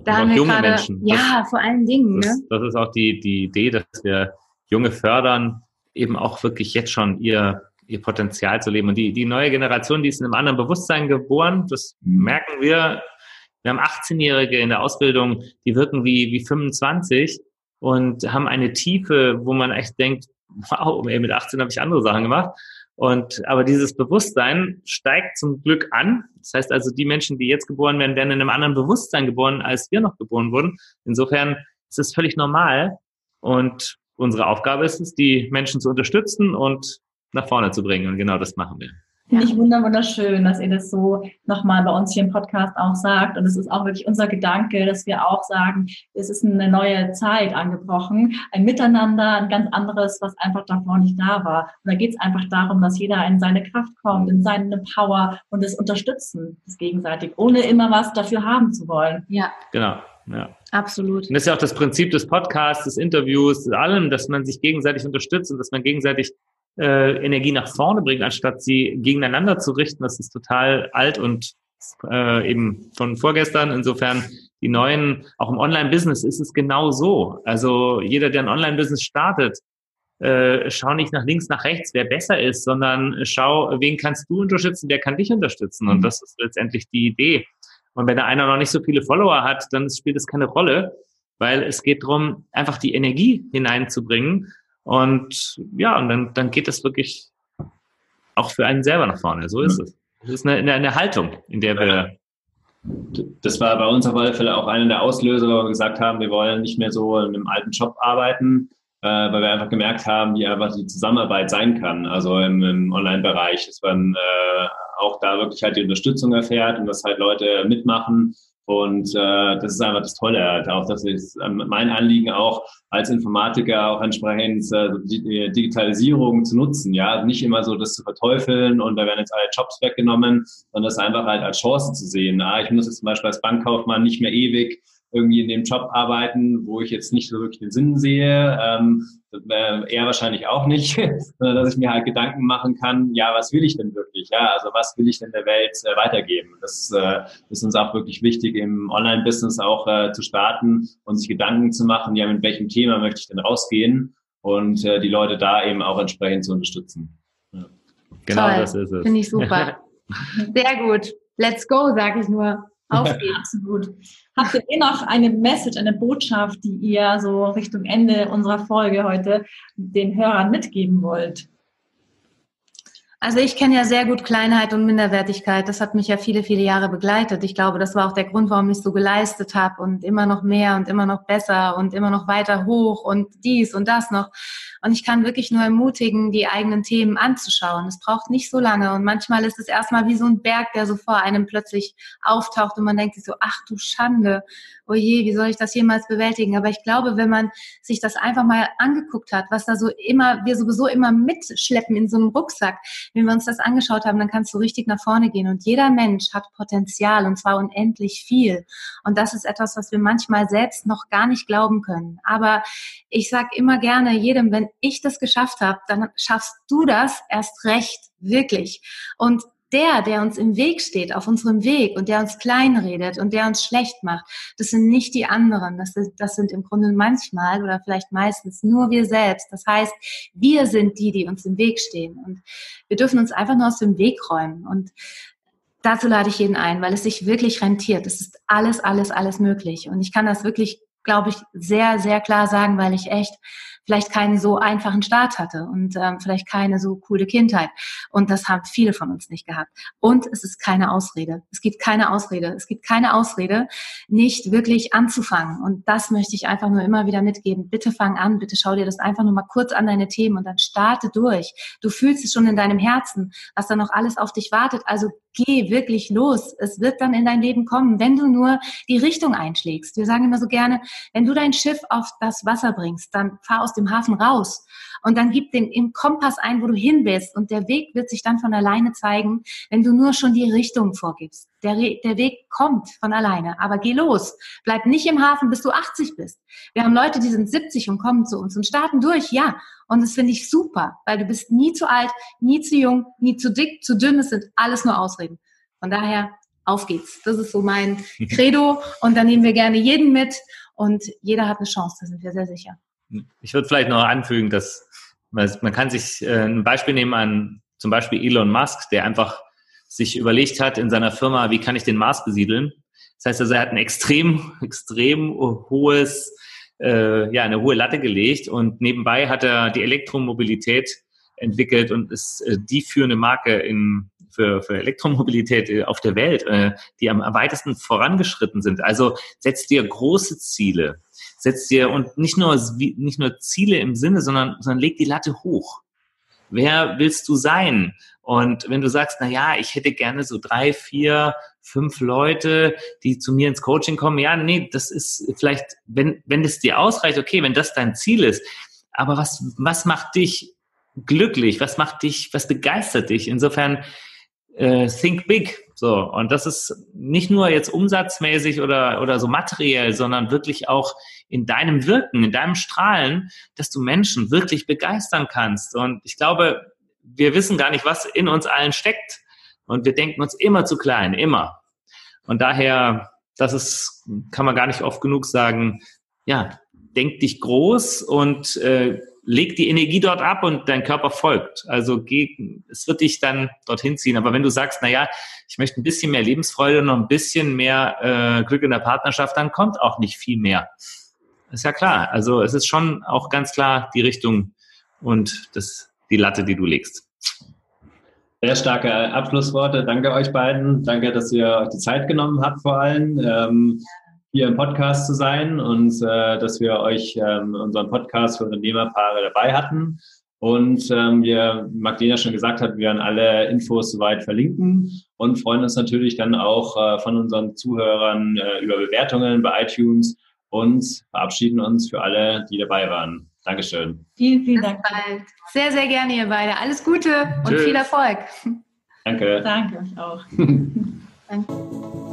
da haben wir junge gerade, Menschen. ja, das, vor allen Dingen. Das, ne? das ist auch die, die Idee, dass wir Junge fördern, eben auch wirklich jetzt schon ihr, ihr Potenzial zu leben. Und die, die neue Generation, die ist in einem anderen Bewusstsein geboren. Das mhm. merken wir. Wir haben 18-Jährige in der Ausbildung, die wirken wie, wie 25 und haben eine Tiefe, wo man echt denkt, wow, ey, mit 18 habe ich andere Sachen gemacht. Und aber dieses Bewusstsein steigt zum Glück an. Das heißt also, die Menschen, die jetzt geboren werden, werden in einem anderen Bewusstsein geboren, als wir noch geboren wurden. Insofern ist es völlig normal. Und unsere Aufgabe ist es, die Menschen zu unterstützen und nach vorne zu bringen. Und genau das machen wir. Finde ich wunderschön, dass ihr das so nochmal bei uns hier im Podcast auch sagt. Und es ist auch wirklich unser Gedanke, dass wir auch sagen, es ist eine neue Zeit angebrochen, ein Miteinander, ein ganz anderes, was einfach davor nicht da war. Und da geht es einfach darum, dass jeder in seine Kraft kommt, in seine Power und das Unterstützen, das gegenseitig, ohne immer was dafür haben zu wollen. Ja. Genau. Ja. Absolut. Und das ist ja auch das Prinzip des Podcasts, des Interviews, allem, dass man sich gegenseitig unterstützt und dass man gegenseitig äh, Energie nach vorne bringt, anstatt sie gegeneinander zu richten. Das ist total alt und äh, eben von vorgestern. Insofern die neuen, auch im Online-Business ist es genau so. Also jeder, der ein Online-Business startet, äh, schau nicht nach links, nach rechts, wer besser ist, sondern schau, wen kannst du unterstützen, wer kann dich unterstützen. Und mhm. das ist letztendlich die Idee. Und wenn der einer noch nicht so viele Follower hat, dann spielt es keine Rolle, weil es geht darum, einfach die Energie hineinzubringen und ja, und dann, dann geht es wirklich auch für einen selber nach vorne. So ist es. Es ist eine, eine Haltung, in der wir. Das war bei uns auf alle Fälle auch einer der Auslöser, wo wir gesagt haben, wir wollen nicht mehr so in einem alten Job arbeiten, äh, weil wir einfach gemerkt haben, wie einfach die Zusammenarbeit sein kann, also im, im Online-Bereich, dass man äh, auch da wirklich halt die Unterstützung erfährt und dass halt Leute mitmachen Und äh, das ist einfach das Tolle halt auch, dass ich ähm, mein Anliegen auch als Informatiker auch entsprechend äh, die Digitalisierung zu nutzen, ja, nicht immer so das zu verteufeln und da werden jetzt alle Jobs weggenommen, sondern das einfach halt als Chance zu sehen. Ah, ich muss jetzt zum Beispiel als Bankkaufmann nicht mehr ewig irgendwie in dem Job arbeiten, wo ich jetzt nicht so wirklich den Sinn sehe. Ähm, er wahrscheinlich auch nicht, sondern dass ich mir halt Gedanken machen kann, ja, was will ich denn wirklich? Ja, also was will ich denn der Welt äh, weitergeben? Das äh, ist uns auch wirklich wichtig, im Online-Business auch äh, zu starten und sich Gedanken zu machen, ja, mit welchem Thema möchte ich denn rausgehen und äh, die Leute da eben auch entsprechend zu unterstützen. Ja. Genau Toll. das ist es. Finde ich super. Sehr gut. Let's go, sage ich nur. Auf geht's. Gut. Habt ihr eh noch eine Message, eine Botschaft, die ihr so Richtung Ende unserer Folge heute den Hörern mitgeben wollt? Also ich kenne ja sehr gut Kleinheit und Minderwertigkeit. Das hat mich ja viele, viele Jahre begleitet. Ich glaube, das war auch der Grund, warum ich so geleistet habe und immer noch mehr und immer noch besser und immer noch weiter hoch und dies und das noch. Und ich kann wirklich nur ermutigen, die eigenen Themen anzuschauen. Es braucht nicht so lange. Und manchmal ist es erstmal wie so ein Berg, der so vor einem plötzlich auftaucht und man denkt sich so, ach du Schande, oh je, wie soll ich das jemals bewältigen? Aber ich glaube, wenn man sich das einfach mal angeguckt hat, was da so immer, wir sowieso immer mitschleppen in so einem Rucksack, wenn wir uns das angeschaut haben, dann kannst du richtig nach vorne gehen. Und jeder Mensch hat Potenzial und zwar unendlich viel. Und das ist etwas, was wir manchmal selbst noch gar nicht glauben können. Aber ich sage immer gerne jedem, wenn ich das geschafft habe, dann schaffst du das erst recht, wirklich. Und der, der uns im Weg steht, auf unserem Weg und der uns kleinredet und der uns schlecht macht, das sind nicht die anderen. Das sind, das sind im Grunde manchmal oder vielleicht meistens nur wir selbst. Das heißt, wir sind die, die uns im Weg stehen. Und wir dürfen uns einfach nur aus dem Weg räumen. Und dazu lade ich jeden ein, weil es sich wirklich rentiert. Es ist alles, alles, alles möglich. Und ich kann das wirklich, glaube ich, sehr, sehr klar sagen, weil ich echt vielleicht keinen so einfachen Start hatte und ähm, vielleicht keine so coole Kindheit. Und das haben viele von uns nicht gehabt. Und es ist keine Ausrede. Es gibt keine Ausrede. Es gibt keine Ausrede, nicht wirklich anzufangen. Und das möchte ich einfach nur immer wieder mitgeben. Bitte fang an, bitte schau dir das einfach nur mal kurz an, deine Themen, und dann starte durch. Du fühlst es schon in deinem Herzen, was da noch alles auf dich wartet. Also geh wirklich los. Es wird dann in dein Leben kommen, wenn du nur die Richtung einschlägst. Wir sagen immer so gerne, wenn du dein Schiff auf das Wasser bringst, dann fahr aus dem Hafen raus und dann gib den im Kompass ein, wo du hin willst und der Weg wird sich dann von alleine zeigen, wenn du nur schon die Richtung vorgibst. Der, der Weg kommt von alleine, aber geh los. Bleib nicht im Hafen, bis du 80 bist. Wir haben Leute, die sind 70 und kommen zu uns und starten durch, ja. Und das finde ich super, weil du bist nie zu alt, nie zu jung, nie zu dick, zu dünn. Es sind alles nur Ausreden. Von daher, auf geht's. Das ist so mein Credo. Und dann nehmen wir gerne jeden mit und jeder hat eine Chance, da sind wir sehr sicher. Ich würde vielleicht noch anfügen, dass man, man kann sich äh, ein Beispiel nehmen an zum Beispiel Elon Musk, der einfach sich überlegt hat in seiner Firma, wie kann ich den Mars besiedeln. Das heißt also, er hat ein extrem, extrem hohes, äh, ja, eine hohe Latte gelegt und nebenbei hat er die Elektromobilität entwickelt und ist äh, die führende Marke in, für, für Elektromobilität äh, auf der Welt, äh, die am weitesten vorangeschritten sind. Also setzt dir große Ziele, setzt dir und nicht nur, nicht nur Ziele im Sinne, sondern, sondern leg die Latte hoch. Wer willst du sein? Und wenn du sagst, na ja, ich hätte gerne so drei, vier, fünf Leute, die zu mir ins Coaching kommen, ja, nee, das ist vielleicht, wenn, wenn es dir ausreicht, okay, wenn das dein Ziel ist. Aber was, was macht dich glücklich? Was macht dich, was begeistert dich? Insofern, äh, think big. So. Und das ist nicht nur jetzt umsatzmäßig oder, oder so materiell, sondern wirklich auch in deinem Wirken, in deinem Strahlen, dass du Menschen wirklich begeistern kannst. Und ich glaube, wir wissen gar nicht, was in uns allen steckt. Und wir denken uns immer zu klein, immer. Und daher, das ist, kann man gar nicht oft genug sagen, ja, denk dich groß und äh, leg die Energie dort ab und dein Körper folgt. Also geh, es wird dich dann dorthin ziehen. Aber wenn du sagst, na ja, ich möchte ein bisschen mehr Lebensfreude und ein bisschen mehr äh, Glück in der Partnerschaft, dann kommt auch nicht viel mehr. Ist ja klar. Also es ist schon auch ganz klar die Richtung und das, die Latte, die du legst. Sehr starke Abschlussworte. Danke euch beiden. Danke, dass ihr euch die Zeit genommen habt, vor allem ähm, hier im Podcast zu sein und äh, dass wir euch ähm, unseren Podcast für Unternehmerpaare dabei hatten. Und ähm, wir, Magdalena schon gesagt hat, wir werden alle Infos soweit verlinken und freuen uns natürlich dann auch äh, von unseren Zuhörern äh, über Bewertungen bei iTunes und verabschieden uns für alle, die dabei waren. Dankeschön. Vielen, vielen Dank. Sehr, sehr gerne, ihr beide. Alles Gute und Tschüss. viel Erfolg. Danke. Danke auch. Danke.